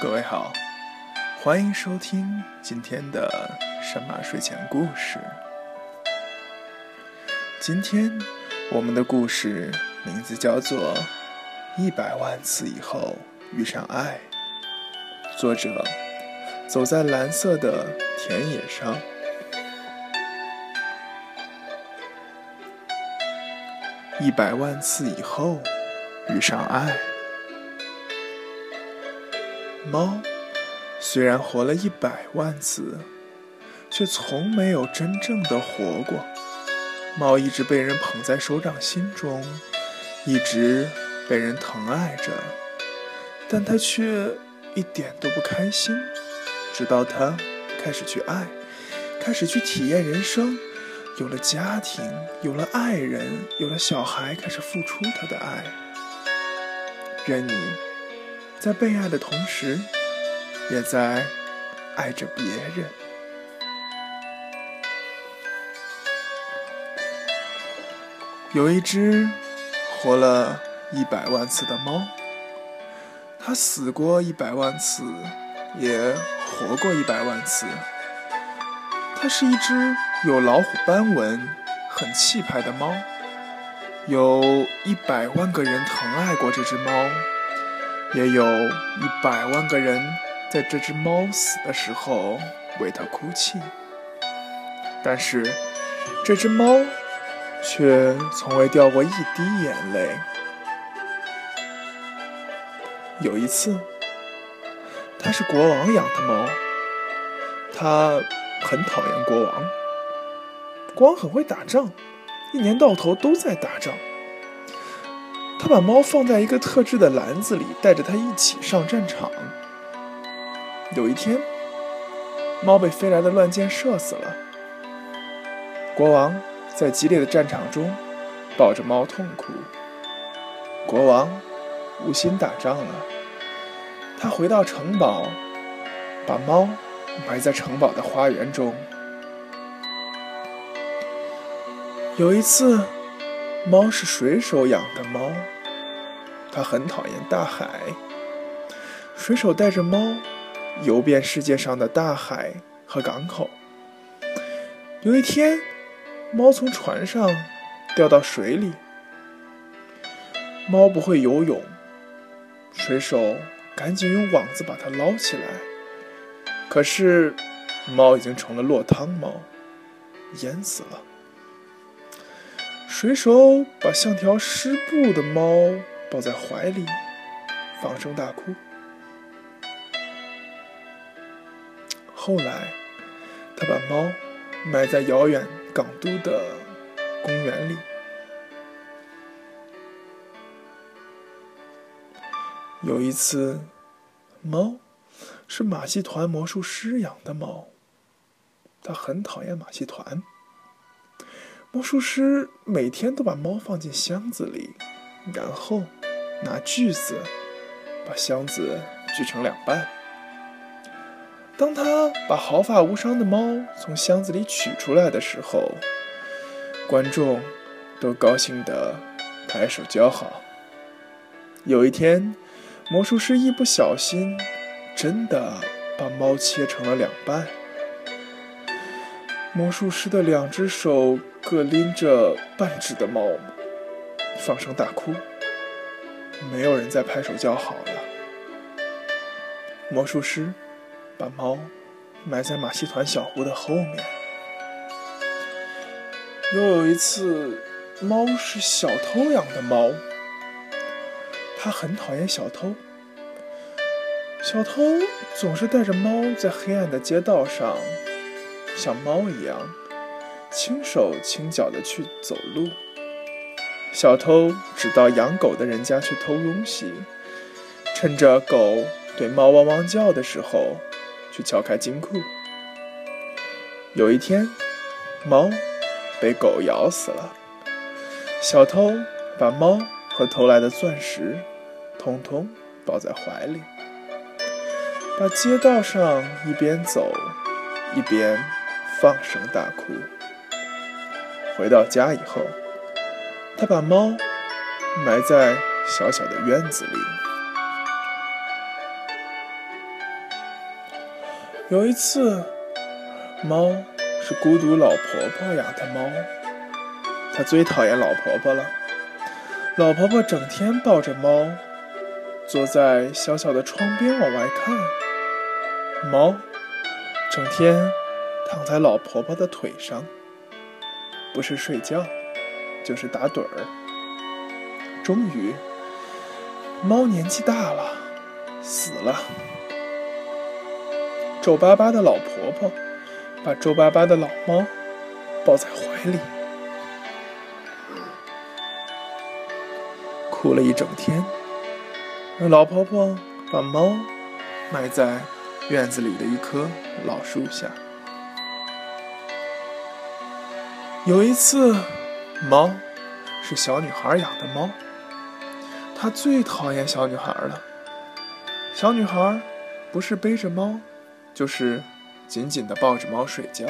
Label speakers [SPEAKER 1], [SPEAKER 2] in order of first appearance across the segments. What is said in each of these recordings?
[SPEAKER 1] 各位好，欢迎收听今天的神马睡前故事。今天我们的故事名字叫做《一百万次以后遇上爱》，作者走在蓝色的田野上。一百万次以后遇上爱。猫虽然活了一百万次，却从没有真正的活过。猫一直被人捧在手掌心中，一直被人疼爱着，但它却一点都不开心。直到它开始去爱，开始去体验人生，有了家庭，有了爱人，有了小孩，开始付出他的爱。愿你。在被爱的同时，也在爱着别人。有一只活了一百万次的猫，它死过一百万次，也活过一百万次。它是一只有老虎斑纹、很气派的猫，有一百万个人疼爱过这只猫。也有一百万个人在这只猫死的时候为它哭泣，但是这只猫却从未掉过一滴眼泪。有一次，它是国王养的猫，它很讨厌国王。国王很会打仗，一年到头都在打仗。他把猫放在一个特制的篮子里，带着它一起上战场。有一天，猫被飞来的乱箭射死了。国王在激烈的战场中抱着猫痛哭。国王无心打仗了，他回到城堡，把猫埋在城堡的花园中。有一次。猫是水手养的猫，它很讨厌大海。水手带着猫游遍世界上的大海和港口。有一天，猫从船上掉到水里。猫不会游泳，水手赶紧用网子把它捞起来。可是，猫已经成了落汤猫，淹死了。水手把像条湿布的猫抱在怀里，放声大哭。后来，他把猫埋在遥远港都的公园里。有一次，猫是马戏团魔术师养的猫，他很讨厌马戏团。魔术师每天都把猫放进箱子里，然后拿锯子把箱子锯成两半。当他把毫发无伤的猫从箱子里取出来的时候，观众都高兴地拍手叫好。有一天，魔术师一不小心，真的把猫切成了两半。魔术师的两只手各拎着半只的猫，放声大哭。没有人再拍手叫好了。魔术师把猫埋在马戏团小屋的后面。又有一次，猫是小偷养的猫，它很讨厌小偷。小偷总是带着猫在黑暗的街道上。像猫一样轻手轻脚的去走路，小偷只到养狗的人家去偷东西，趁着狗对猫汪汪叫的时候去撬开金库。有一天，猫被狗咬死了，小偷把猫和偷来的钻石通通抱在怀里，把街道上一边走一边。放声大哭。回到家以后，他把猫埋在小小的院子里。有一次，猫是孤独老婆婆养的猫，它最讨厌老婆婆了。老婆婆整天抱着猫，坐在小小的窗边往外看。猫整天躺在老婆婆的腿上，不是睡觉，就是打盹儿。终于，猫年纪大了，死了。皱巴巴的老婆婆把皱巴巴的老猫抱在怀里，哭了一整天。老婆婆把猫埋在院子里的一棵老树下。有一次，猫是小女孩养的猫，她最讨厌小女孩了。小女孩不是背着猫。就是紧紧地抱着猫睡觉，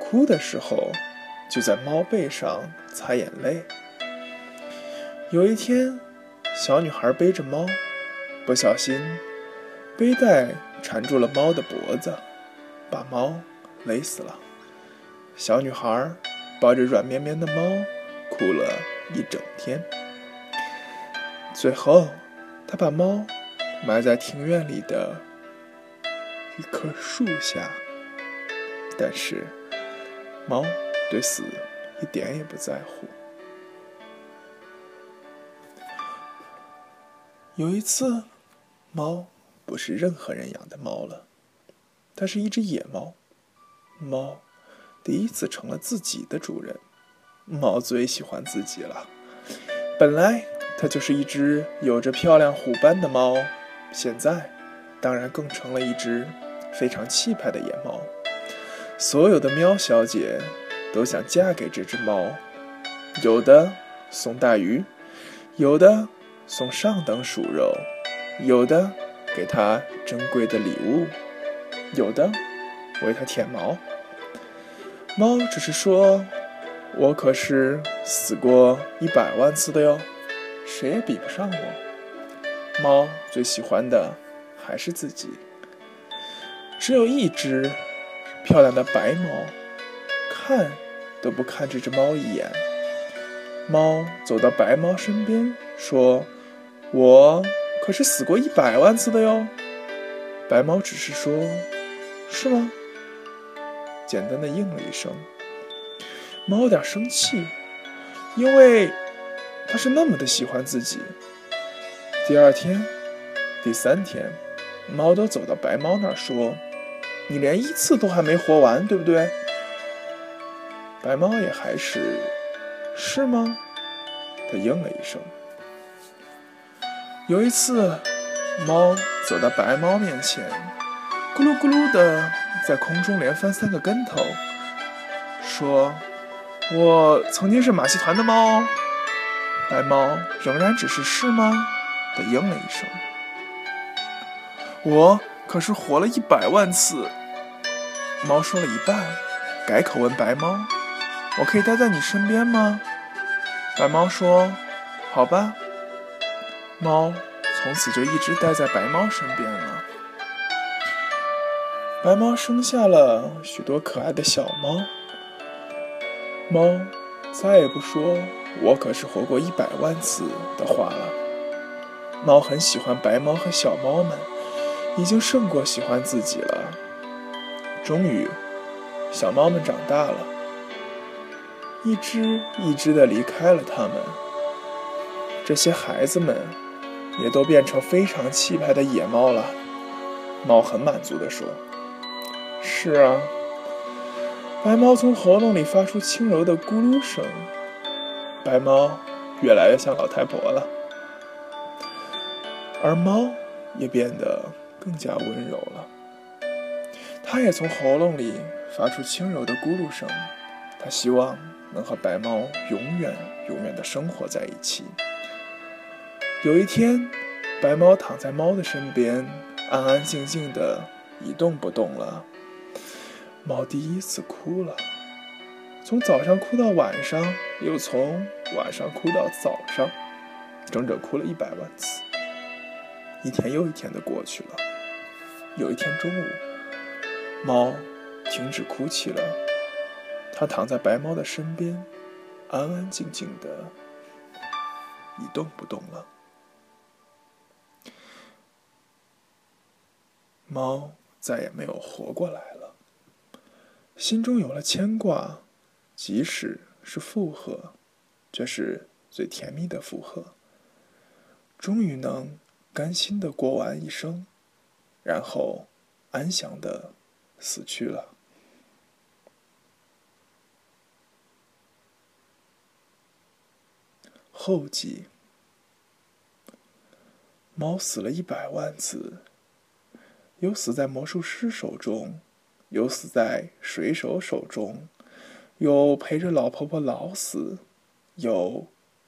[SPEAKER 1] 哭的时候就在猫背上擦眼泪。有一天，小女孩背着猫，不小心背带缠住了猫的脖子，把猫勒死了。小女孩抱着软绵绵的猫哭了一整天。最后，她把猫埋在庭院里的。一棵树下，但是猫对死一点也不在乎。有一次，猫不是任何人养的猫了，它是一只野猫。猫第一次成了自己的主人。猫最喜欢自己了。本来它就是一只有着漂亮虎斑的猫，现在当然更成了一只。非常气派的野猫，所有的喵小姐都想嫁给这只猫，有的送大鱼，有的送上等鼠肉，有的给它珍贵的礼物，有的为它舔毛。猫只是说：“我可是死过一百万次的哟，谁也比不上我。”猫最喜欢的还是自己。只有一只漂亮的白猫，看都不看这只猫一眼。猫走到白猫身边，说：“我可是死过一百万次的哟。”白猫只是说：“是吗？”简单的应了一声。猫有点生气，因为它是那么的喜欢自己。第二天、第三天，猫都走到白猫那儿说。你连一次都还没活完，对不对？白猫也还是，是吗？它应了一声。有一次，猫走到白猫面前，咕噜咕噜的在空中连翻三个跟头，说：“我曾经是马戏团的猫。”白猫仍然只是是吗？的应了一声。我可是活了一百万次。猫说了一半，改口问白猫：“我可以待在你身边吗？”白猫说：“好吧。”猫从此就一直待在白猫身边了。白猫生下了许多可爱的小猫。猫再也不说“我可是活过一百万次”的话了。猫很喜欢白猫和小猫们，已经胜过喜欢自己了。终于，小猫们长大了，一只一只的离开了它们。这些孩子们也都变成非常气派的野猫了。猫很满足地说：“是啊。”白猫从喉咙里发出轻柔的咕噜声。白猫越来越像老太婆了，而猫也变得更加温柔了。它也从喉咙里发出轻柔的咕噜声，它希望能和白猫永远、永远的生活在一起。有一天，白猫躺在猫的身边，安安静静的一动不动了。猫第一次哭了，从早上哭到晚上，又从晚上哭到早上，整整哭了一百万次。一天又一天的过去了，有一天中午。猫停止哭泣了，它躺在白猫的身边，安安静静的，一动不动了。猫再也没有活过来了，心中有了牵挂，即使是负荷，这是最甜蜜的负荷。终于能甘心的过完一生，然后安详的死去了。后记：猫死了一百万次。有死在魔术师手中，有死在水手手中，有陪着老婆婆老死，有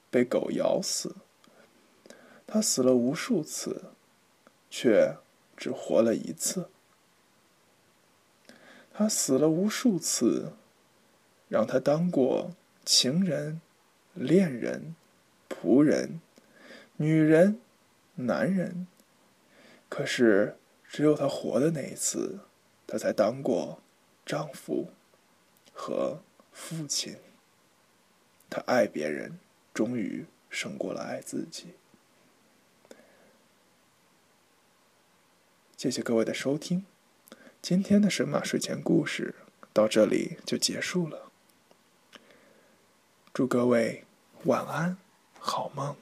[SPEAKER 1] 被狗咬死。他死了无数次，却只活了一次。他死了无数次，让他当过情人、恋人、仆人、女人、男人，可是。只有他活的那一次，他才当过丈夫和父亲。他爱别人，终于胜过了爱自己。谢谢各位的收听，今天的神马睡前故事到这里就结束了。祝各位晚安，好梦。